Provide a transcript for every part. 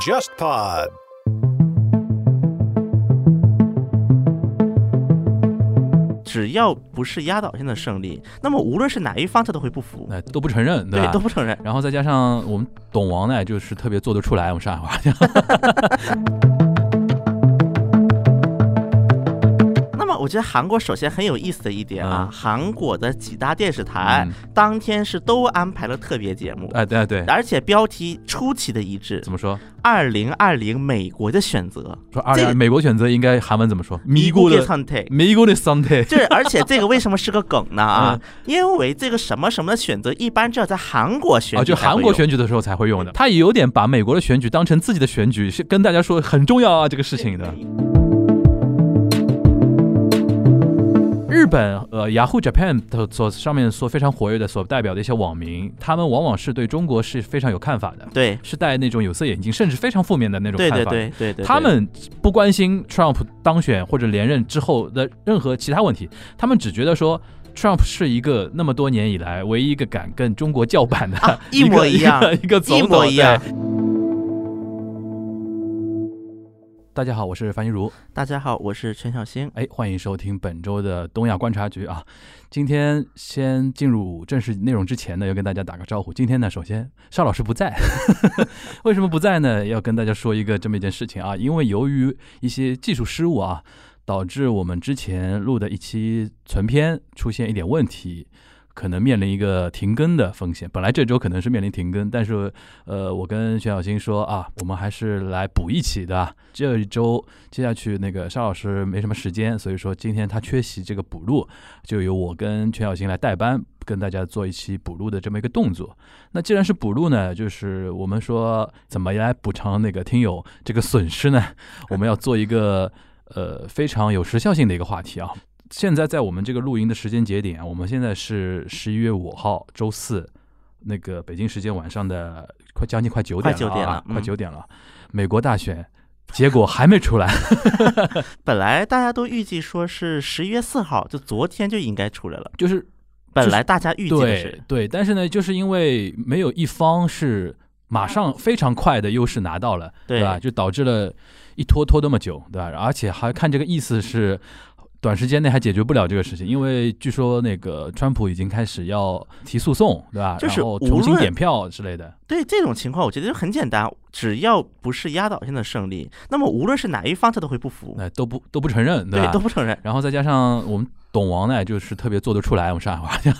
JustPod。只要不是压倒性的胜利，那么无论是哪一方，他都会不服，哎都不承认，对吧？都不承认。然后再加上我们董王呢，就是特别做得出来，我们上海话 我觉得韩国首先很有意思的一点啊，嗯韩国的几大电视台、嗯当天是都安排了特别节目，哎，对对，而且标题出奇的一致怎，么说？二零二零美国的选择，说二这零美国选择应该韩文怎么说？米国的선 택。 米国的 Sunday。就是，而且这个为什么是个梗呢？啊 嗯，因为这个什么什么的选择，一般只有在韩国选啊，就韩举才会有国选举的时候才会用的，他也有点把美国的选举当成自己的选举，是跟大家说很重要啊这个事情的。日本呃，Yahoo Japan 的所上面所非常活跃的所代表的一些网民，他们往往是对中国是非常有看法的，对是戴那种有色眼镜，甚至非常负面的那种对对看法。对对对，他们不关心 Trump 当选或者连任之后的任何其他问题，他们只觉得说 Trump 是一个那么多年以来唯一一个敢跟中国叫板的、啊一模一样一个一模一样。大家好，我是樊一茹，大家好，我是陈小星。哎，欢迎收听本周的东亚观察局啊。今天先进入正式内容之前呢，要跟大家打个招呼。今天呢，首先邵老师不在，为什么不在呢？要跟大家说一个这么一件事情啊，因为由于一些技术失误啊，导致我们之前录的一期存片出现一点问题。可能面临一个停更的风险。本来这周可能是面临停更，但是呃，我跟徐小新说啊，我们还是来补一期的。这一周接下去那个沙老师没什么时间，所以说今天他缺席这个补录，就由我跟全小新来代班，跟大家做一期补录的这么一个动作。那既然是补录呢，就是我们说怎么来补偿那个听友这个损失呢？我们要做一个呃非常有时效性的一个话题啊。现在在我们这个录音的时间节点，我们现在是十一月五号周四，那个北京时间晚上的快将近快九点了、啊，快九点了。美国大选结果还没出来，本来大家都预计说是十一月四号，就昨天就应该出来了。就是本来大家预计是，对，但是呢，就是因为没有一方是马上非常快的优势拿到了，对吧？就导致了一拖拖那么久，对吧？而且还看这个意思是。短时间内还解决不了这个事情，因为据说那个川普已经开始要提诉讼，对吧？就是然后重新点票之类的。对这种情况，我觉得就很简单，只要不是压倒性的胜利，那么无论是哪一方，他都会不服，哎都不都不承认，吧？对都不承认。然后再加上我们董王呢，就是特别做得出来，我们上海话讲，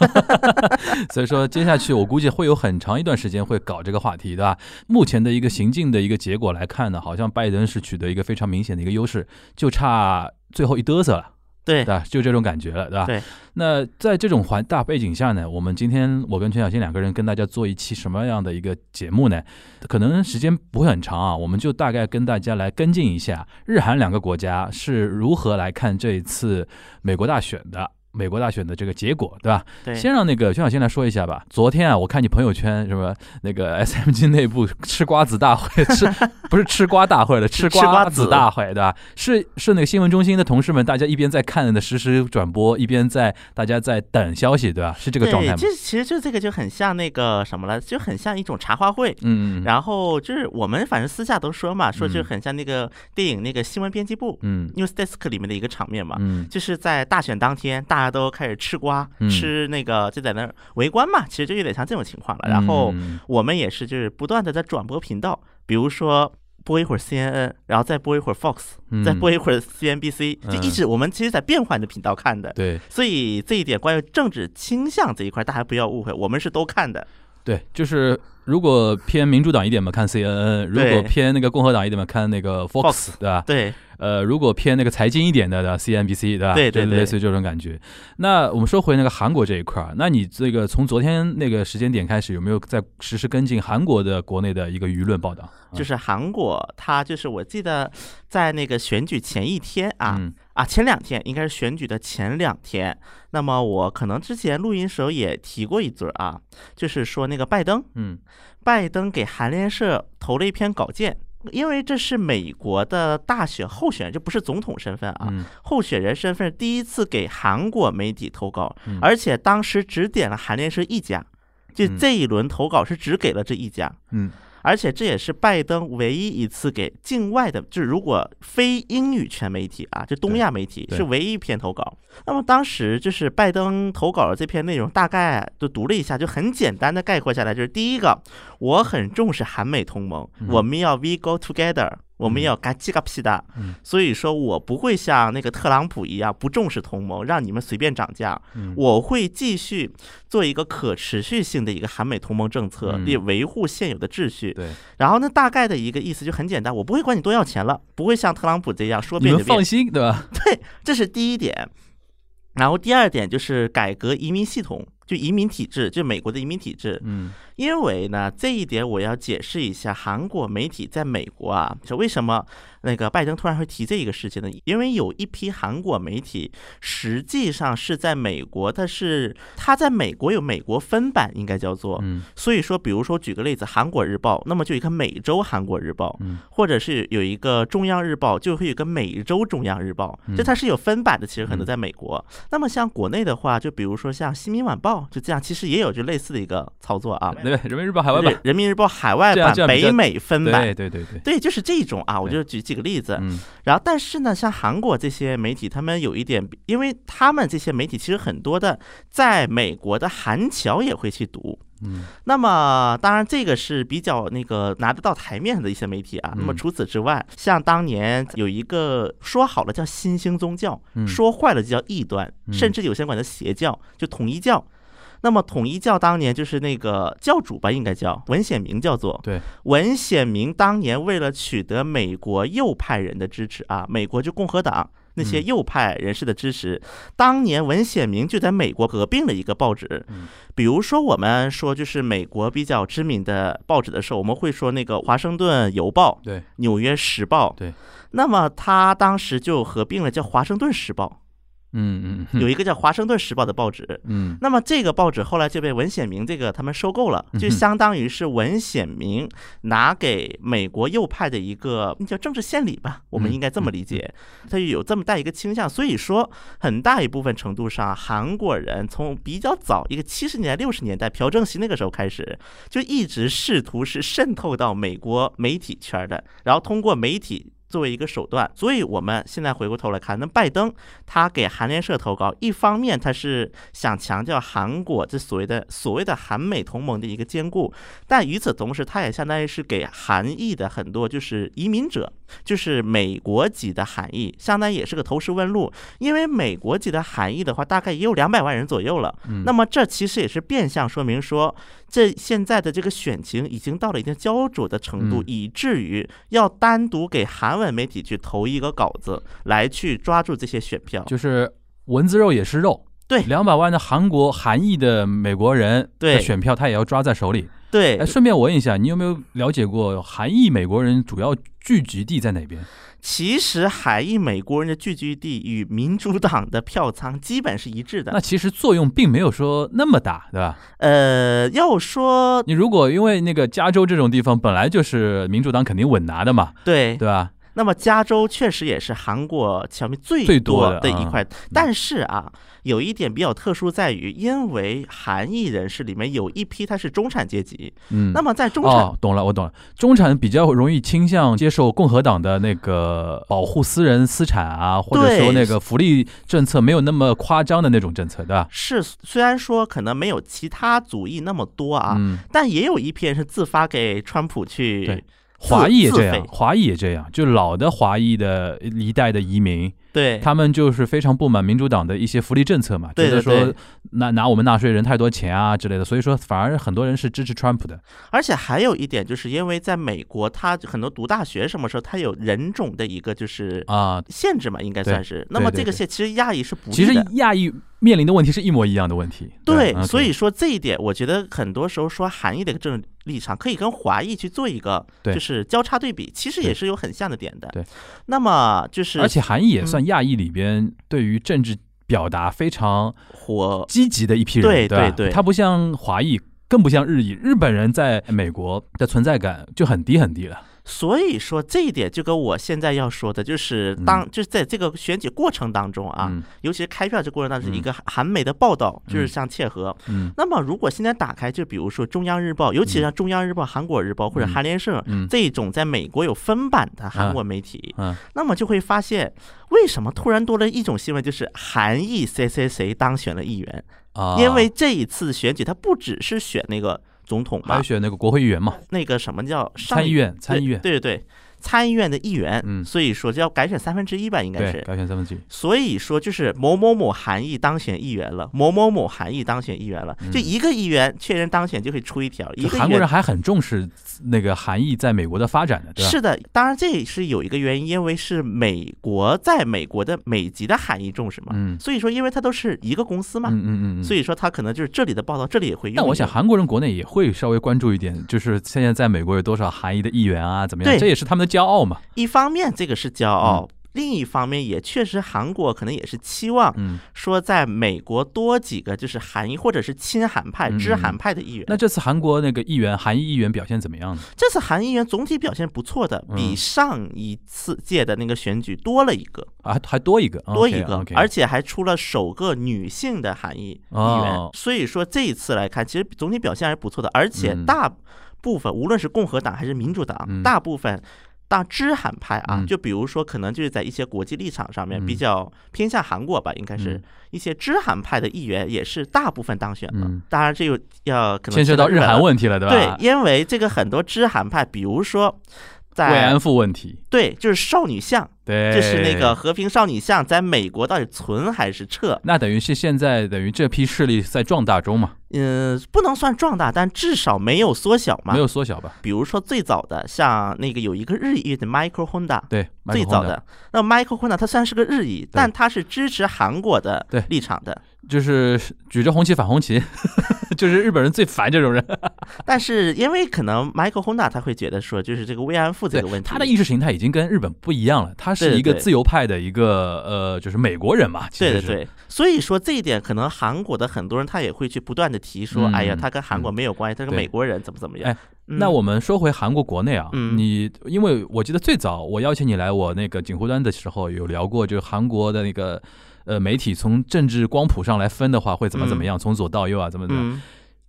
所以说接下去我估计会有很长一段时间会搞这个话题，对吧？目前的一个行进的一个结果来看呢，好像拜登是取得一个非常明显的一个优势，就差最后一嘚瑟了。对对吧？就这种感觉了，对吧？对。那在这种环大背景下呢，我们今天我跟陈小新两个人跟大家做一期什么样的一个节目呢？可能时间不会很长啊，我们就大概跟大家来跟进一下日韩两个国家是如何来看这一次美国大选的。美国大选的这个结果，对吧？对，先让那个薛小先来说一下吧。昨天啊，我看你朋友圈什么那个 SMG 内部吃瓜子大会，吃不是吃瓜大会了，吃 吃瓜子子大会，对吧？是是那个新闻中心的同事们，大家一边在看的实时转播，一边在大家在等消息，对吧？是这个状态吗？对这其实就这个就很像那个什么了，就很像一种茶话会。嗯嗯然后就是我们反正私下都说嘛，说就嗯很像那个电影那个新闻编辑部嗯 News Desk 里面的一个场面嘛。嗯就是在大选当天，大家都开始吃瓜，嗯吃那个就在那儿围观嘛，其实就有点像这种情况了。然后嗯我们也是就是不断的在转播频道，比如说播一会儿 CNN，然后再播一会儿 Fox，嗯再播一会儿 CNBC，就一嗯直我们其实在变换的频道看的。对所以这一点关于政治倾向这一块，大家不要误会，我们是都看的。对，就是如果偏民主党一点嘛，看 CNN；如果偏那个共和党一点嘛，看那个 Fox，Fox 对吧？对，呃，如果偏那个财经一点的的 CNBC，对吧？对对对类似于这种感觉。那我们说回那个韩国这一块儿，那你这个从昨天那个时间点开始，有没有在实时跟进韩国的国内的一个舆论报道？就是韩国，它就是我记得在那个选举前一天啊、嗯啊前两天，应该是选举的前两天。那么我可能之前录音时候也提过一嘴儿啊，就是说那个拜登，嗯拜登给韩联社投了一篇稿件。因为这是美国的大选候选人，这不是总统身份啊，嗯候选人身份第一次给韩国媒体投稿，嗯而且当时只点了韩联社一家，就嗯这一轮投稿是只给了这一家。嗯而且这也是拜登唯一一次给境外的，就是如果非英语全媒体啊，就东亚媒体是唯一一篇投稿。那么当时就是拜登投稿的这篇内容，大概就读了一下，就很简单的概括下来，就是第一个，我很重视韩美同盟，嗯我们要 we go together。我们要嘎叽嘎屁的嗯，所以说我不会像那个特朗普一样不重视同盟，让你们随便涨价。嗯我会继续做一个可持续性的一个韩美同盟政策，嗯以维护现有的秩序。对，然后呢，大概的一个意思就很简单，我不会管你多要钱了，不会像特朗普这样说你们变就变。放心，对吧？对，这是第一点。然后第二点就是改革移民系统，就移民体制，就美国的移民体制。嗯因为呢，这一点我要解释一下，韩国媒体在美国啊，是为什么那个拜登突然会提这一个事情呢？因为有一批韩国媒体实际上是在美国，但是它在美国有美国分版，应该叫做。嗯所以说，比如说举个例子，《韩国日报》，那么就有一个美洲《韩国日报》，嗯或者是有一个《中央日报》，就会有一个美洲《中央日报》，就它是有分版的。其实很多嗯在美国，那么像国内的话，就比如说像《新民晚报》，就这样，其实也有就类似的一个操作啊。对，人民日报海外版人，民日报海外版北美分版对。对对对，对，就是这种啊，我就举几个例子。嗯然后，但是呢，像韩国这些媒体，他们有一点，因为他们这些媒体其实很多的在美国的韩侨也会去读。嗯那么，当然这个是比较那个拿得到台面的一些媒体啊。那么嗯除此之外，像当年有一个说好了叫新兴宗教，嗯说坏了就叫异端，嗯甚至有些管它邪教，就统一教。那么统一教当年就是那个教主吧，应该叫文显明叫做。对，文显明当年为了取得美国右派人的支持啊，美国就共和党那些嗯右派人士的支持，当年文显明就在美国合并了一个报纸嗯。比如说我们说就是美国比较知名的报纸的时候，我们会说那个华盛顿邮报、对纽约时报。对。那么他当时就合并了叫华盛顿时报，嗯嗯有一个叫华盛顿时报的报纸。嗯那么这个报纸后来就被文显明这个他们收购了，就相当于是文显明拿给美国右派的一个叫政治献礼吧，我们应该这么理解，他有这么大一个倾向。所以说，很大一部分程度上，韩国人从比较早一个七十年代、六十年代朴正熙那个时候开始，就一直试图是渗透到美国媒体圈的，然后通过媒体。作为一个手段，所以我们现在回过头来看，那拜登他给韩联社投稿，一方面他是想强调韩国这所谓的所谓的韩美同盟的一个坚固，但与此同时，他也相当于是给韩裔的很多就是移民者，就是美国籍的韩裔，相当于也是个投石问路，因为美国籍的韩裔的话，大概也有两百万人左右了。嗯。那么这其实也是变相说明说，这现在的这个选情已经到了一定焦灼的程度，嗯。以至于要单独给韩文媒体去投一个稿子，来去抓住这些选票。就是文字肉也是肉。对两百万的韩国韩裔的美国人对的选票，他也要抓在手里。对哎，，顺便我问一下，你有没有了解过韩裔美国人主要聚集地在哪边？其实韩裔美国人的聚集地与民主党的票仓基本是一致的。那其实作用并没有说那么大，对吧？呃，要说你如果因为那个加州这种地方本来就是民主党肯定稳拿的嘛，对对吧？那么加州确实也是韩国侨民最最多多的一块，但是啊，有一点比较特殊在于，因为韩裔人士里面有一批他是中产阶级，嗯，那么在中产、哦，懂了，我懂了。中产比较容易倾向接受共和党的那个保护私人资产啊，或者说那个福利政策没有那么夸张的那种政策，对吧？是虽然说可能没有其他族裔那么多啊，嗯，但也有一批人是自发给川普去对。自华裔也这样，华裔也这样，就老的华裔的一代的移民，对他们就是非常不满民主党的一些福利政策嘛，觉得说对拿拿我们纳税人太多钱啊之类的，所以说反而很多人是支持川普的。而且还有一点，就是因为在美国，他很多读大学什么时候，他有人种的一个就是啊，限制嘛，应该算是。那么这个限其实亚裔是不其实。亚裔面临的问题是一模一样的问题。对，嗯所以说这一点，我觉得很多时候说韩裔的一个政治立场，可以跟华裔去做一个对就是交叉对比，其实也是有很像的点的。对，那么就是而且韩裔也嗯算亚裔里边对于政治表达非常火积极的一批人，对对对对他不像华裔，更不像日裔，日本人在美国的存在感就很低很低了。所以说这一点就跟我现在要说的，就是当就是在这个选举过程当中啊，嗯。尤其是开票这过程当中，嗯一个韩媒的报道就是嗯。像切合。嗯。那么如果现在打开，就比如说中央日报，尤其是像中央日报、韩国日报或者嗯韩联社嗯。这种在美国有分版的韩国媒体，嗯。那么就会发现为什么突然多了一种新闻，就是韩裔谁谁谁当选了议员，啊，因为这一次选举他不只是选那个总统嘛还有，选那个国会议员嘛，那个什么叫上参议院参议院。对对对，参议院的议员，嗯所以说就要改选三分之一吧，应该是。改选三分之一，所以说就是某某某韩裔当选议员了，某某某韩裔当选议员了，就一个议员确认当选就会出一条，一就个议员。韩国人还很重视那个韩裔在美国的发展的，对吧？是的，当然这也是有一个原因，因为是美国在美国的美籍的韩裔重视嘛，嗯所以说因为它都是一个公司嘛，嗯嗯嗯嗯。所以说他可能就是这里的报道，这里也会用。但我想韩国人国内也会稍微关注一点，就是现在在美国有多少韩裔的议员啊，怎么样？对这也是他们的骄傲嘛。一方面这个是骄傲，另一方面也确实韩国可能也是期望嗯，说在美国多几个就是韩裔或者是亲韩派、知韩派的议员。那这次韩国那个议员，韩裔议员表现怎么样呢？这次韩议员总体表现不错的，嗯比上一次届的那个选举多了一个，啊，还多一个，多一个而且还出了首个女性的韩裔议员。哦所以说这一次来看，其实总体表现还是不错的，而且嗯大部分无论是共和党还是民主党，嗯大部分。大支韩派啊嗯，就比如说，可能就是在一些国际立场上面嗯比较偏向韩国吧，应该是嗯一些支韩派的议员也是大部分当选了嗯。当然，这又要可能牵涉到日韩问题了，对吧？对，因为这个很多支韩派，比如说慰安妇问题，对，就是少女像，对，就是那个。和平少女像，在美国到底存还是撤？那等于是现在等于这批势力在壮大中嘛，嗯，不能算壮大，但至少没有缩小嘛没。有缩小吧？比如说最早的，像那个有一个日裔的 Michael Honda，对，最早的那 Michael Honda，他虽然是个日裔，但他是支持韩国的对立场的。就是举着红旗反红旗，就是日本人最烦这种人。但是因为可能 Michael Honda 他会觉得说，就是这个慰安妇这个问题，他的意识形态已经跟日本不一样了，他是一个自由派的一个呃，就是美国人嘛。对对对，所以说这一点，可能韩国的很多人他也会去不断的提说，嗯哎呀，他跟韩国没有关系，他是美国人怎么怎么样。哎嗯那我们说回韩国国内啊，嗯你因为我记得最早我邀请你来我那个锦湖端的时候，有聊过，就是韩国的那个呃媒体从政治光谱上来分的话，会怎么怎么样，从左到右啊，怎么怎么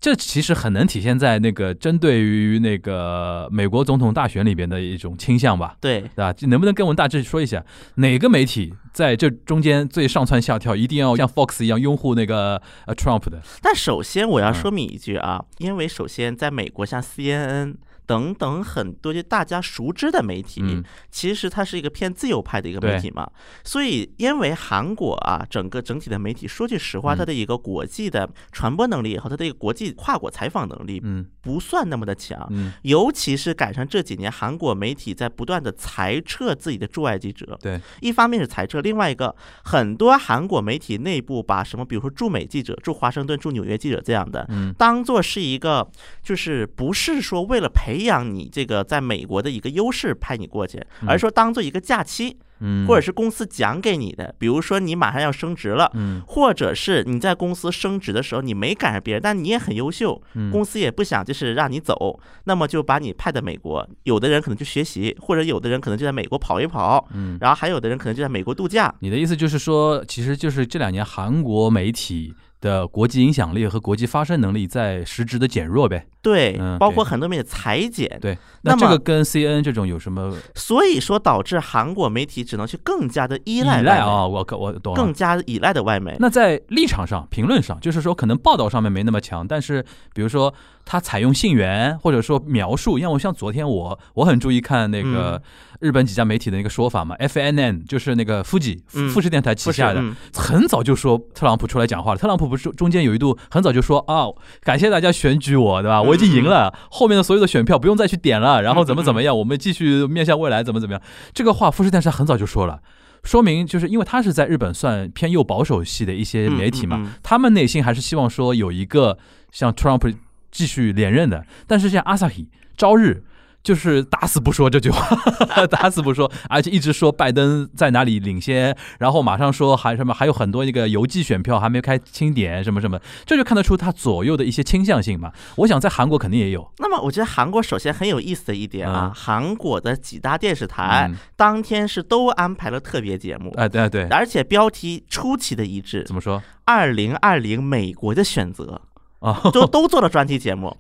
这其实很能体现在那个针对于那个美国总统大选里边的一种倾向吧。对，对吧？能不能跟我们大致说一下，哪个媒体在这中间最上蹿下跳，一定要像 Fox 一样拥护那个呃 Trump 的？但首先我要嗯说明一句啊，因为首先在美国像 CNN。等等很多就大家熟知的媒体，嗯。其实它是一个偏自由派的一个媒体嘛，所以因为韩国啊，整个整体的媒体，说句实话，嗯。它的一个国际的传播能力也好，它的一个国际跨国采访能力嗯。不算那么的强，嗯，尤其是赶上这几年韩国媒体在不断的裁撤自己的驻外记者，对，一方面是裁撤，另外一个很多韩国媒体内部把什么，比如说驻美记者、驻华盛顿、驻纽约记者这样的，嗯。当做是一个，就是不是说为了培养你这个在美国的一个优势派你过去，而是说当做一个假期，嗯，或者是公司奖给你的，比如说你马上要升职了。嗯或者是你在公司升职的时候，你没赶上别人，但你也很优秀，嗯公司也不想就是让你走，那么就把你派到美国。有的人可能去学习，或者有的人可能就在美国跑一跑，嗯，然后还有的人可能就在美国度假。你的意思就是说，其实就是这两年韩国媒体的国际影响力和国际发声能力在实质的减弱呗？对嗯，包括很多媒体裁剪，对，那这个跟 CNN 这种有什么所以说导致韩国媒体只能去更加的依依赖依，赖啊？我我懂了更。加依赖的外媒。那在立场上、评论上，就是说可能报道上面没那么强，但是比如说他采用信源或者说描述，因为我像昨天我我很注意看那个嗯日本几家媒体的那个说法嘛，FNN 就是那个富士嗯富士电台旗下的，嗯很早就说特朗普出来讲话了。特朗普不是中间有一度很早就说啊，感谢大家选举我，对吧？我已经赢了，后面的所有的选票不用再去点了，然后怎么怎么样，我们继续面向未来，怎么怎么样。这个话富士电视台很早就说了。说明就是因为他是在日本算偏右保守系的一些媒体嘛，嗯嗯嗯他们内心还是希望说有一个像 Trump 继续连任的，但是像 Asahi、朝日就是打死不说这句话，打死不说，而且一直说拜登在哪里领先，然后马上说还什么还有很多那个邮寄选票还没开清点什么什么，这就看得出他左右的一些倾向性嘛。我想在韩国肯定也有。那么我觉得韩国首先很有意思的一点啊，嗯韩国的几大电视台嗯当天是都安排了特别节目，哎，对对，而且标题出奇的一致怎，么说二零二零美国的选择，啊？都 都做了专题节目，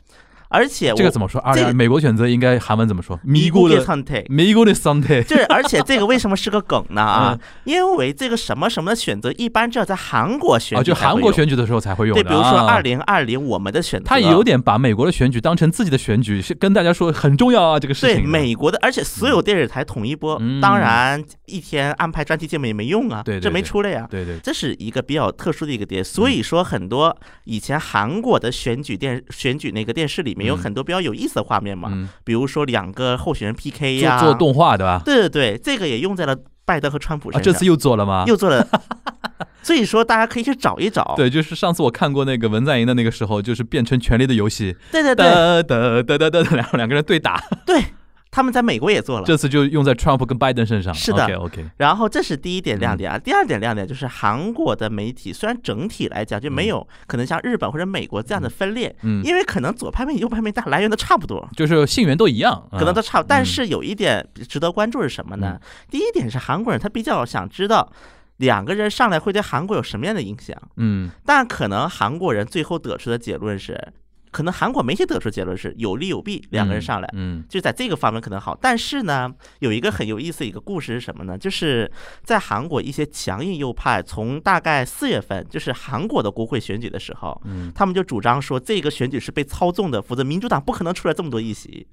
而且这个怎么说？二这美国选择应该韩文怎么说？咪咕咕的的선 택。 米咕的 Sunday。就是，而且这个为什么是个梗呢？啊嗯，因为这个什么什么的选择，一般只有在韩国选啊，就韩国选举的时候才会用对，比如说啊二零二零我们的选择，他也有点把美国的选举当成自己的选举，是跟大家说很重要啊，这个事情对。美国的，而且所有电视台统一播，嗯当然一天安排专题节目也没用啊，对对这没出来呀。对对，这是一个比较特殊的一个点，所以说很多以前韩国的选举电选举那个电视里面有嗯。很多比较有意思的画面嘛，嗯，比如说两个候选人 PK 呀，做做动画对吧？对对对，这个也用在了拜登和川普啊，身上，这次又做了吗？又做了，所以说大家可以去找一找，对，就是上次我看过那个文在寅的那个时候，就是变成《权力的游戏》，对对对。哒哒哒哒哒，两两个人对打。对，他们在美国也做了。这次就用在 Trump 跟 Biden 身上。是的。OK 然后这是第一点亮嗯点啊，第二点亮点就是韩国的媒体虽然整体来讲就没有可能像日本或者美国这样的分裂，嗯，因为可能左派媒体、右派媒体来源都差不多，就是信源都一样，可能都啊差不多。但是有一点值得关注是什么呢？第一点是韩国人他比较想知道两个人上来会对韩国有什么样的影响，嗯。但可能韩国人最后得出的结论是，可能韩国媒体得出的结论是有利有弊，两个人上来。嗯就在这个方面可能好，但是呢，有一个很有意思的一个故事是什么呢？就是在韩国一些强硬右派，从大概四月份，就是韩国的国会选举的时候，嗯他们就主张说这个选举是被操纵的，否则民主党不可能出来这么多议席。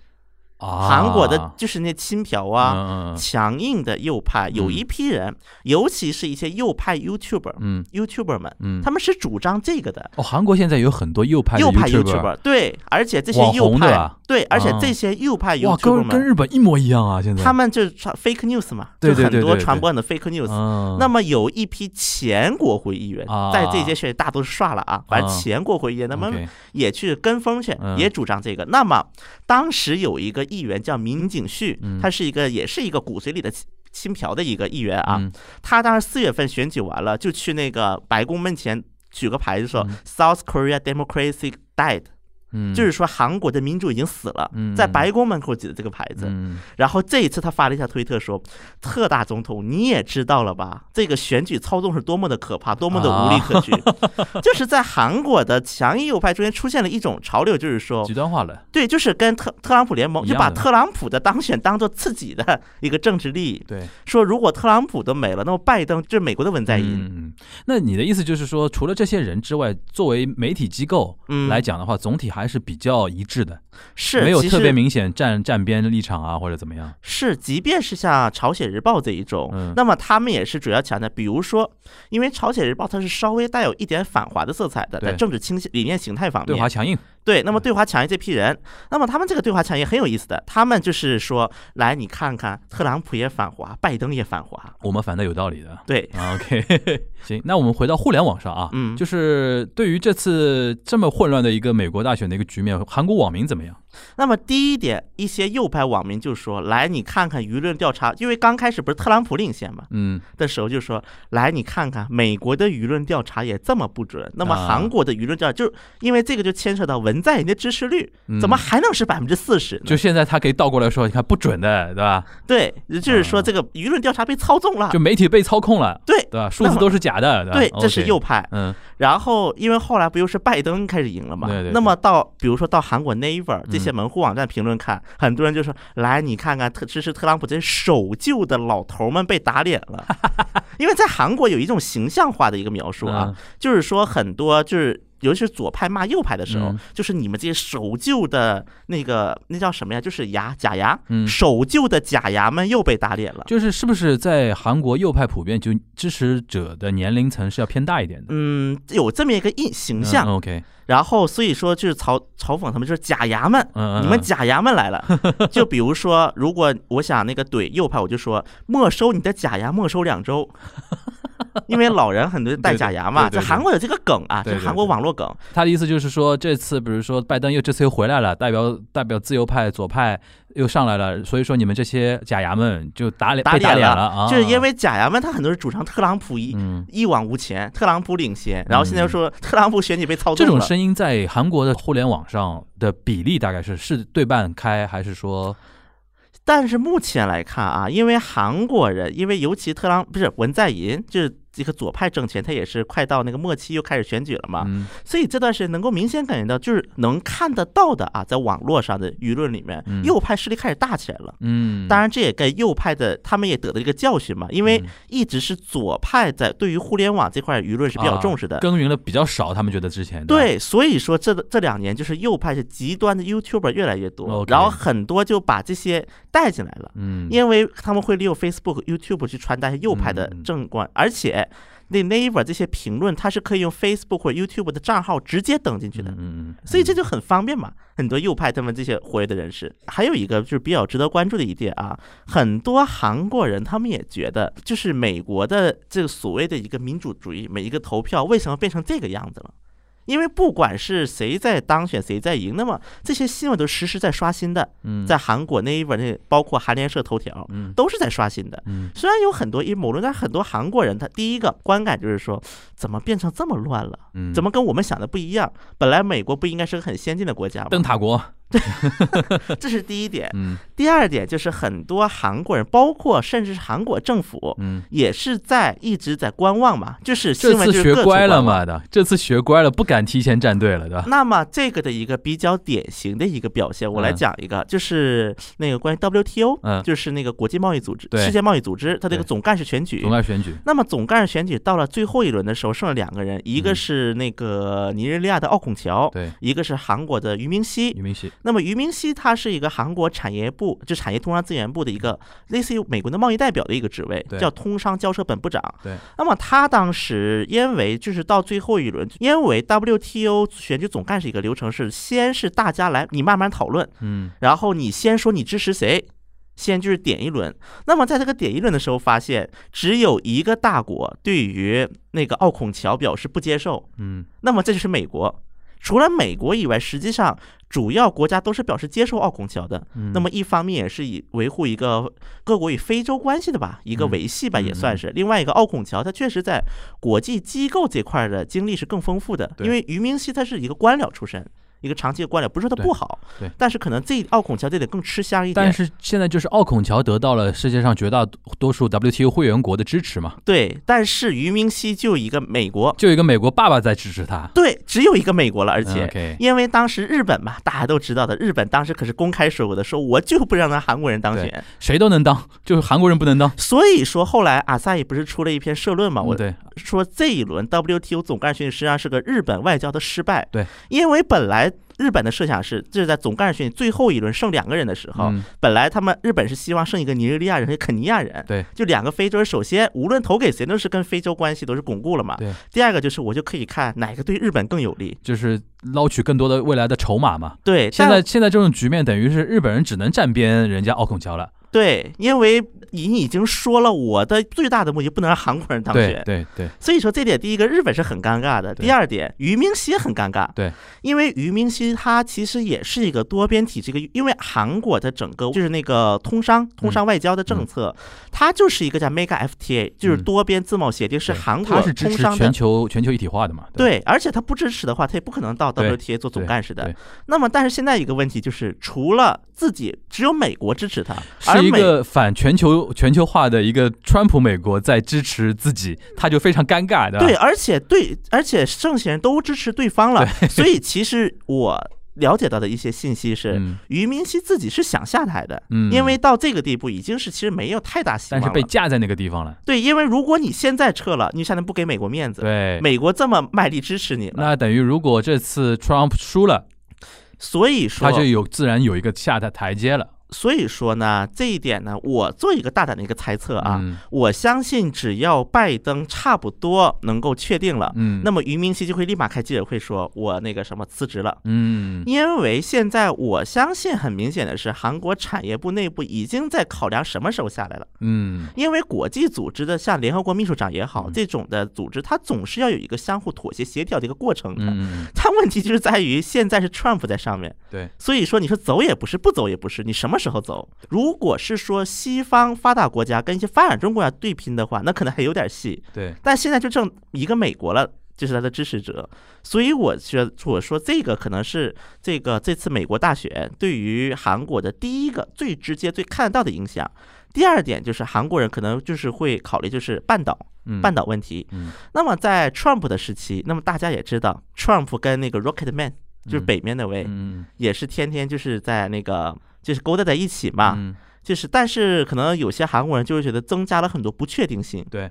啊，韩国的就是那亲朴啊，强硬的右派有一批人，尤其是一些右派 YouTuber、嗯。YouTuber 们，嗯，他们是主张这个的。哦，韩国现在有很多右派右派 YouTuber 对，而且这些右派对，而且啊这些右派哇，YouTuber 跟跟，日本一模一样啊！现在。他们就是传 fake news 嘛，就很多传播的 fake news。嗯，那么有一批前国会议员啊，在这些选举大都是刷了啊，反正啊前国会议员他们也去跟风去嗯，也主张这个。那么当时有一个议员叫民景旭嗯，他是一个也是一个骨髓里的亲亲朴的一个议员啊。嗯。他当时四月份选举完了，就去那个白宫门前举个牌子说嗯。“South Korea democracy died”，嗯，就是说韩国的民主已经死了嗯，在白宫门口举的这个牌子。嗯然后这一次他发了一条推特说：“特大总统，你也知道了吧？这个选举操纵是多么的可怕，多么的无理可据。就是在韩国的强硬右派中间出现了一种潮流，就是说极，端化了，对，就是跟特特朗普联盟，就把特朗普的当选当做自己的一个政治利益。对，说如果特朗普都没了，那么拜登就是美国的文在寅。嗯，嗯那你的意思就是说，除了这些人之外，作为媒体机构嗯来讲的话，总体还是比较一致的，是没有特别明显站站边立场啊，或者怎么样。是，即便是像《朝鲜日报》这一种，嗯那么他们也是主要强调，比如说，因为《朝鲜日报》它是稍微带有一点反华的色彩的，在政治倾向理念形态方面，对华强硬，对，那么对华强硬这批人，那么他们这个对华强硬很有意思的，他们就是说，来你看看，特朗普也反华，拜登也反华，我们反的有道理的。对，啊 OK，行，那我们回到互联网上啊，嗯就是对于这次这么混乱的一个美国大选的一个局面，韩国网民怎么样？那么第一点，一些右派网民就说，来你看看舆论调查，因为刚开始不是特朗普领先嘛，嗯，的时候就说，来你看看美国的舆论调查也这么不准，那么啊韩国的舆论调查就因为这个就牵扯到文在寅的支持率，怎么还能是百分之四十就现在他可以倒过来说，你看不准的，对吧？对，就是说这个舆论调查被操纵了就，媒体被操控了，对对吧？数字都是假的，对这是右派。嗯然后因为后来不又是拜登开始赢了嘛？那么到比如说到韩国 Naver 这些嗯门户网站评论看，很多人就说：“来，你看看特支持特朗普这些守旧的老头们被打脸了。”因为在韩国有一种形象化的一个描述啊，嗯就是说很多就是。尤其是左派骂右派的时候，嗯就是你们这些守旧的那个那叫什么呀？就是牙假牙，嗯守旧的假牙们又被打脸了。就是是不是在韩国右派普遍就支持者的年龄层是要偏大一点的嗯，有这么一个印形象，嗯 OK，然后所以说就是嘲嘲讽他们，就是假牙们，你们假牙们来了。就比如说，如果我想那个怼右派，我就说没收你的假牙，没收两周。因为老人很多戴假牙嘛，对对对在韩国有这个梗啊，就是韩国网络梗。他的意思就是说，这次比如说拜登又这次又回来了，代表代表自由派、左派又上来了，所以说你们这些假牙们就打脸打脸脸了啊，就是因为假牙们他很多是主张特朗普一、嗯。一往无前，特朗普领先，然后现在又说特朗普选举被操纵了。这种声音在韩国的互联网上的比例大概是是对半开，还是说但是目前来看啊，因为韩国人，因为尤其特朗不是文在寅，就是这个左派政权，他也是快到那个末期，又开始选举了嘛，嗯所以这段时间能够明显感觉到，就是能看得到的啊，在网络上的舆论里面，嗯右派势力开始大起来了。嗯，当然，这也跟右派的他们也得到一个教训嘛，因为嗯一直是左派在对于互联网这块舆论是比较重视的。啊耕耘的比较少，他们觉得之前对，所以说这这两年就是右派是极端的 YouTuber 越来越多然后很多就把这些带进来了。嗯，因为他们会利用 Facebook、YouTube 去传达右派的正观，而且那 Naver 这些评论，它是可以用 Facebook 或者 YouTube 的账号直接登进去的，嗯嗯，所以这就很方便嘛。很多右派他们这些活跃的人士，还有一个就是比较值得关注的一点啊，很多韩国人他们也觉得，就是美国的这个所谓的一个民主主义，每一个投票为什么变成这个样子了？因为不管是谁在当选，谁在赢，那么这些新闻都实时在刷新的，嗯在韩国那一本那包括韩联社头条，嗯都是在刷新的。嗯虽然有很多阴谋论，但很多韩国人他第一个观感就是说，怎么变成这么乱了？嗯，怎么跟我们想的不一样？本来美国不应该是个很先进的国家吗？灯塔国？这是第一点。嗯。第二点就是很多韩国人，包括甚至是韩国政府，嗯，也是在一直在观望嘛，就是新这次闻就是各处学乖了。嘛的，这次学乖了，不敢提前站队了，对吧？那么这个的一个比较典型的一个表现，我来嗯讲一个，就是那个关于 WTO，嗯。就是那个国际贸易组织、世界贸易组织，它这个总干事选举。总。干事选举，那么总干事选举到了最后一轮的时候，剩了两个人，一个嗯。是那个尼日利亚的奥孔乔，对，一个是韩国的于明熙。于明熙，那么俞明熙他是一个韩国产业部，就产业通商资源部的一个类似于美国的贸易代表的一个职位，对叫通商交涉本部长。对。那么他当时因为就是到最后一轮，因为 WTO 选举总干事一个流程是先是大家来你慢慢讨论，嗯然后你先说你支持谁，先就是点一轮。那么在这个点一轮的时候，发现只有一个大国对于那个奥孔桥表示不接受，嗯那么这就是美国。除了美国以外，实际上主要国家都是表示接受奥孔乔的。嗯，那么一方面也是以维护一个各国与非洲关系的吧，一个嗯维系吧，嗯也算是。另外一个奥孔乔，他确实在国际机构这块的经历是更丰富的，因为于明熙他是一个官僚出身。一个长期的官僚，不是说他不好，对但是可能这奥孔乔这点更吃香一点。但是现在就是奥孔乔得到了世界上绝大多数 WTO 会员国的支持嘛，对，但是于明熙就一个美国，就一个美国爸爸在支持他，对，只有一个美国了，而嗯且。因为当时日本嘛，大家都知道的，日本当时可是公开说过的，说我就不让咱韩国人当选。谁都能当，就是韩国人不能当。所以说后来阿萨伊不是出了一篇社论嘛，我嗯对，说这一轮 WTO 总干事实际上是个日本外交的失败。对，因为本来日本的设想是，这是在总干事选举最后一轮剩两个人的时候，嗯本来他们日本是希望剩一个尼日利亚人和肯尼亚人。对，就两个非洲人，首先无论投给谁，都是跟非洲关系都是巩固了嘛。对。第二个就是我就可以看哪个对日本更有利。就是捞取更多的未来的筹码嘛。对，现在现在这种局面，等于是日本人只能站边人家奥孔乔了。对，因为你已经说了，我的最大的目的不能让韩国人当选。对对，所以说这点，第一个日本是很尴尬的，第二点，于明熙也很尴尬。对，因为于明熙他其实也是一个多边体制，一个因为韩国的整个就是那个通商、通商外交的政策，它就是一个叫 Mega FTA，就是嗯多边自贸协定，是韩国他是支持全通商的。球全球一体化的嘛。吧，对，而且他不支持的话，他也不可能到 WTA 做总干事的。那么，但是现在一个问题就是，除了自己，只有美国支持他，而是一美个反全球全球化的一个川普美国在支持自己，他就非常尴尬的。对，，而且对，而且剩下人都支持对方了，所以其实我了解到的一些信息是，嗯俞明熙自己是想下台的，嗯，因为到这个地步已经是其实没有太大希望但是。被架在那个地方了。对，因为如果你现在撤了，你现在不给美国面子，对，美国这么卖力支持你了，那等于如果这次 Trump 输了，所以说他就有自然有一个下的台阶了。所以说呢，这一点呢，我做一个大胆的一个猜测啊，嗯。我相信只要拜登差不多能够确定了，嗯，那么于明熙就会立马开记者会说，我那个什么辞职了。嗯。因为现在我相信很明显的是，韩国产业部内部已经在考量什么时候下来了。嗯。因为国际组织的像联合国秘书长也好，嗯。这种的组织，它总是要有一个相互妥协协调的一个过程的。嗯，它问题就是在于现在是 Trump 在上面，对，所以说你说走也不是，不走也不是，你什么时候走？如果是说西方发达国家跟一些发展中国家对拼的话，那可能还有点戏。对，但现在就剩一个美国了，就是他的支持者，所以我觉得我说这个可能是这个这次美国大选对于韩国的第一个最直接、最看得到的影响。第二点就是韩国人可能就是会考虑就是半岛嗯半岛问题。嗯那么在 Trump 的时期，那么大家也知道，Trump 跟那个 Rocket Man 就是嗯北面那位，嗯也是天天就是在那个就是勾搭在一起嘛。嗯就是，但是可能有些韩国人就会觉得增加了很多不确定性。对，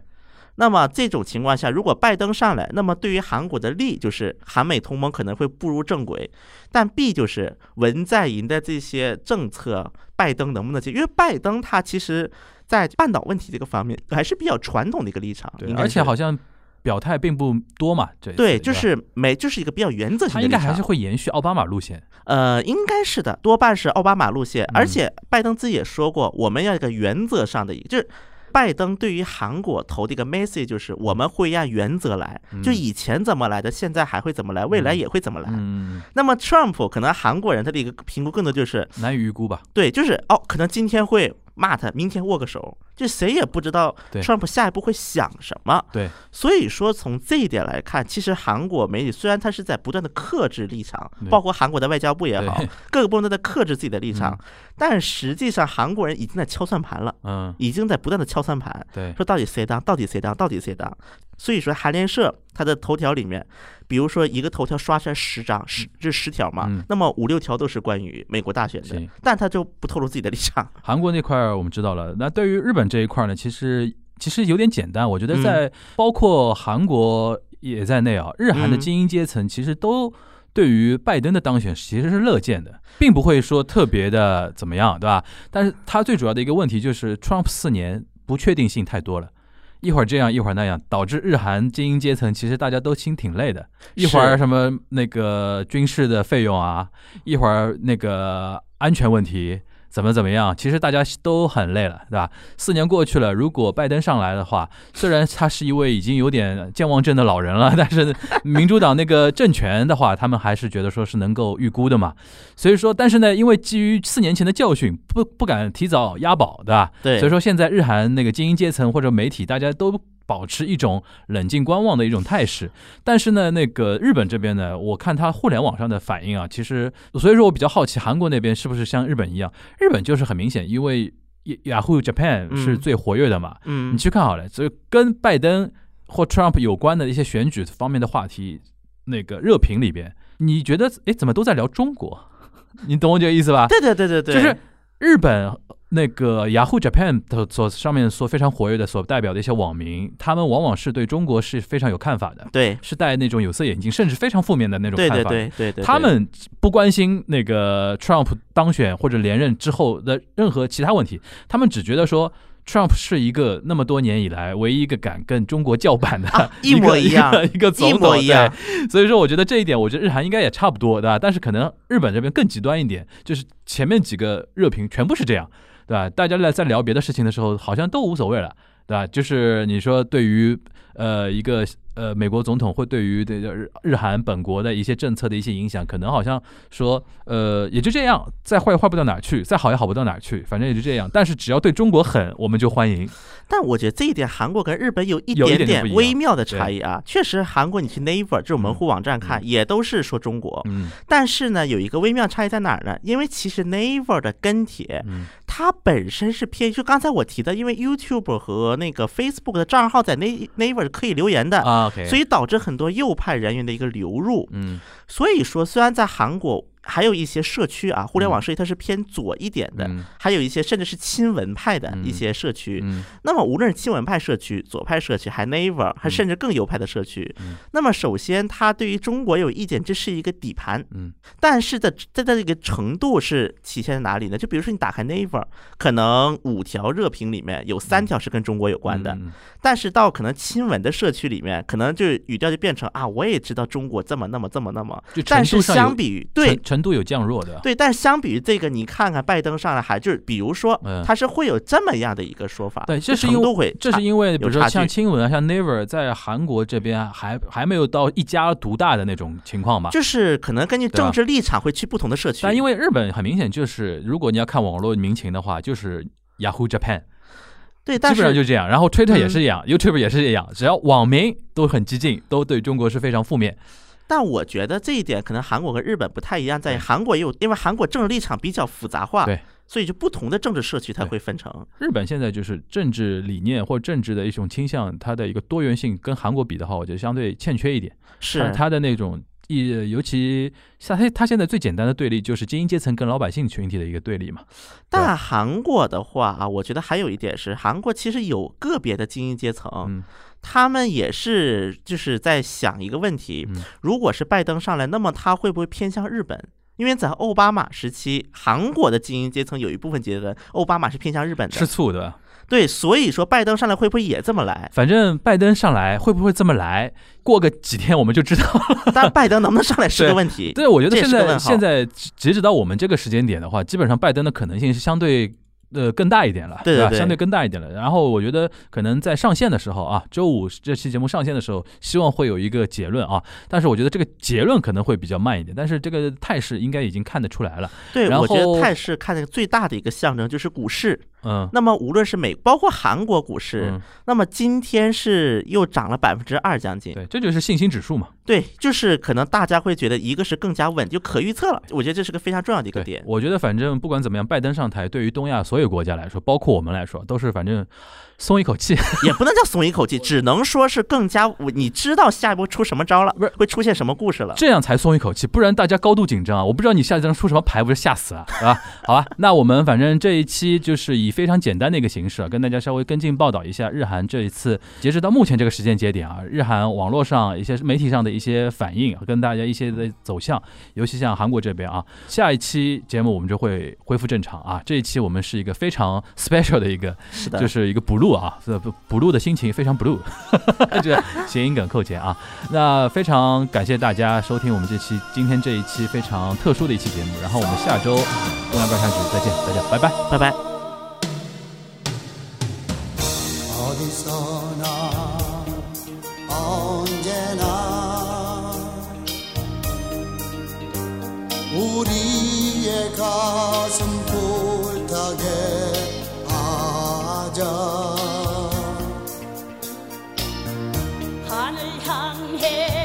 那么这种情况下，如果拜登上来，那么对于韩国的利就是韩美同盟可能会步入正轨，但弊就是文在寅的这些政策，拜登能不能接？因为拜登他其实在半岛问题这个方面还是比较传统的一个立场，对，而且好像表态并不多嘛，这对，就是没就是一个比较原则性的。他应该还是会延续奥巴马路线。呃，应该是的，多半是奥巴马路线，而嗯且拜登自己也说过，我们要一个原则上的一个，就是拜登对于韩国投的一个 message 就是我们会按原则来，就嗯以前怎么来的，现在还会怎么来，未来嗯也会怎么来。嗯，那么 Trump 可能韩国人他的一个评估更多就是，难以预估吧？对，就是哦，可能今天会骂他，明天握个手，就谁也不知道对。Trump 下一步会想什么。对，所以说从这一点来看，其实韩国媒体虽然他是在不断的克制立场，包括韩国的外交部也好，各个部门都在克制自己的立场嗯，但实际上韩国人已经在敲算盘了，嗯，已经在不断的敲算盘，对，说到底谁当，到底谁当，到底谁当。所以说韩联社它的头条里面，比如说一个头条刷出来十张，十这十条嘛，嗯那么五六条都是关于美国大选的，但他就不透露自己的立场。韩国那块儿我们知道了，那对于日本这一块呢，其实其实有点简单。我觉得嗯在包括韩国也在内啊，日韩的嗯精英阶层其实都对于拜登的当选其实是乐见的，并不会说特别的怎么样，对吧？但是他最主要的一个问题就是 Trump 四年不确定性太多了。一会儿这样，一会儿那样，导致日韩精英阶层其实大家都心挺累的。一会儿什么那个军事的费用啊，一会儿那个安全问题怎么怎么样，其实大家都很累了，对吧？四年过去了，如果拜登上来的话，虽然他是一位已经有点健忘症的老人了，但是民主党那个政权的话，他们还是觉得说是能够预估的嘛。所以说，但是呢，因为基于四年前的教训，不不敢提早押宝，对吧？对，所以说现在日韩那个精英阶层或者媒体，大家都保持一种冷静观望的一种态势。但是呢，那个日本这边呢，我看他互联网上的反应啊，其实所以说我比较好奇韩国那边是不是像日本一样，日本就是很明显，因为 Yahoo Japan 嗯是最活跃的嘛，嗯你，去看好了，所以跟拜登或 Trump 有关的一些选举方面的话题，那个热评里边，你觉得哎怎么都在聊中国？你懂我这个意思吧？对对对对对，就是日本那个 Yahoo Japan 的所上面所非常活跃的所代表的一些网民，他们往往是对中国是非常有看法的，对是戴那种有色眼镜，甚至非常负面的那种看法。对对对，他们不关心那个 Trump 当选或者连任之后的任何其他问题，他们只觉得说 Trump 是一个那么多年以来唯一一个敢跟中国叫板的、啊 一一模个一样一个一个总一统，模一样对。所以说，我觉得这一点，我觉得日韩应该也差不多，对吧？但是可能日本这边更极端一点，就是前面几个热评全部是这样，对吧？大家来在聊别的事情的时候，好像都无所谓了。对吧？就是你说对于呃一个呃美国总统会对于这个日日韩本国的一些政策的一些影响，可能好像说呃也就这样，再坏也坏不到哪儿去，再好也好不到哪儿去，反正也就这样。但是只要对中国狠，我们就欢迎。但我觉得这一点韩国跟日本有一点点微妙的差异啊。确实，韩国你去 Naver 这种门户网站看，嗯也都是说中国。嗯但是呢，有一个微妙差异在哪儿呢？因为其实 Naver 的跟帖，嗯它本身是偏，就刚才我提的，因为 YouTube 和那个 Facebook 的账号在 Na- Naver 可以留言的，所以导致很多右派人员的一个流入。嗯所以说，虽然在韩国还有一些社区啊，互联网社区它是偏左一点的，嗯。还有一些甚至是亲文派的一些社区。嗯。那么无论是亲文派社区、左派社区，还 Naver，还甚至更右派的社区，嗯。那么首先他对于中国有意见，这是一个底盘。嗯。但是的，它的这个程度是体现在哪里呢？就比如说你打开 Naver，可能五条热评里面有三条是跟中国有关的，嗯但是到可能亲文的社区里面，可能就语调就变成啊，我也知道中国这么那么这么那么，就但是相比于对程程度有降弱的，对，但相比于这个，你看看拜登上来还就是，比如说嗯他是会有这么样的一个说法，对这是因为这是因为比如说像亲文啊，像 Never 在韩国这边还还没有到一家独大的那种情况吧。就是可能根据政治立场会去不同的社区，但因为日本很明显就是，如果你要看网络民情的话，就是 Yahoo Japan，对，基但是本上就这样。然后 Twitter 也是嗯一样、y o u t u b e 也是这样，只要网民都很激进，都对中国是非常负面。但我觉得这一点可能韩国和日本不太一样，在韩国也有，因为韩国政治立场比较复杂化，对，所以就不同的政治社区它会分成。日本现在就是政治理念或政治的一种倾向，它的一个多元性跟韩国比的话，我觉得相对欠缺一点。它是，它的那种一，尤其像他他现在最简单的对立就是精英阶层跟老百姓群体的一个对立嘛。但韩国的话啊，我觉得还有一点是，韩国其实有个别的精英阶层，嗯他们也是就是在想一个问题：嗯如果是拜登上来，那么他会不会偏向日本？因为在奥巴马时期，韩国的精英阶层有一部分觉得奥巴马是偏向日本的，吃醋的，对，所以说拜登上来会不会也这么来？反正拜登上来会不会这么来？过个几天我们就知道了。但拜登能不能上来是个问题。对，我觉得现在现在截止到我们这个时间点的话，基本上拜登的可能性是相对。呃，更大一点了，吧？对对对相对更大一点了。然后我觉得可能在上线的时候啊，周五这期节目上线的时候，希望会有一个结论啊。但是我觉得这个结论可能会比较慢一点，但是这个态势应该已经看得出来了。对，然我觉后得态势看那个最大的一个象征就是股市。嗯，那么无论是美，包括韩国股市，嗯那么今天是又涨了百分之二将近。对，这就是信心指数嘛。对，就是可能大家会觉得一个是更加稳，就可预测了。我觉得这是个非常重要的一个点，。我觉得反正不管怎么样，拜登上台对于东亚所有国家来说，包括我们来说，都是反正松一口气。也不能叫松一口气，只能说是更加你知道下一步出什么招了，不是会出现什么故事了。这样才松一口气，不然大家高度紧张啊！我不知道你下一张出什么牌，不是吓死啊，对吧？好吧，那我们反正这一期就是以非常简单的一个形式啊，跟大家稍微跟进报道一下日韩这一次截止到目前这个时间节点啊，日韩网络上一些媒体上的一些反应，跟大家一些的走向，尤其像韩国这边啊，下一期节目我们就会恢复正常啊。这一期我们是一个非常 special 的一个是的，就是一个 blue 啊，这不 blue 的心情非常 blue，这谐音梗扣钱啊。那非常感谢大家收听我们这期今天这一期非常特殊的一期节目，然后我们下周东亚观察局再见，大家拜拜。拜拜。 어디서나 언제나 우리의 가슴 불타게 하자. 하늘 향해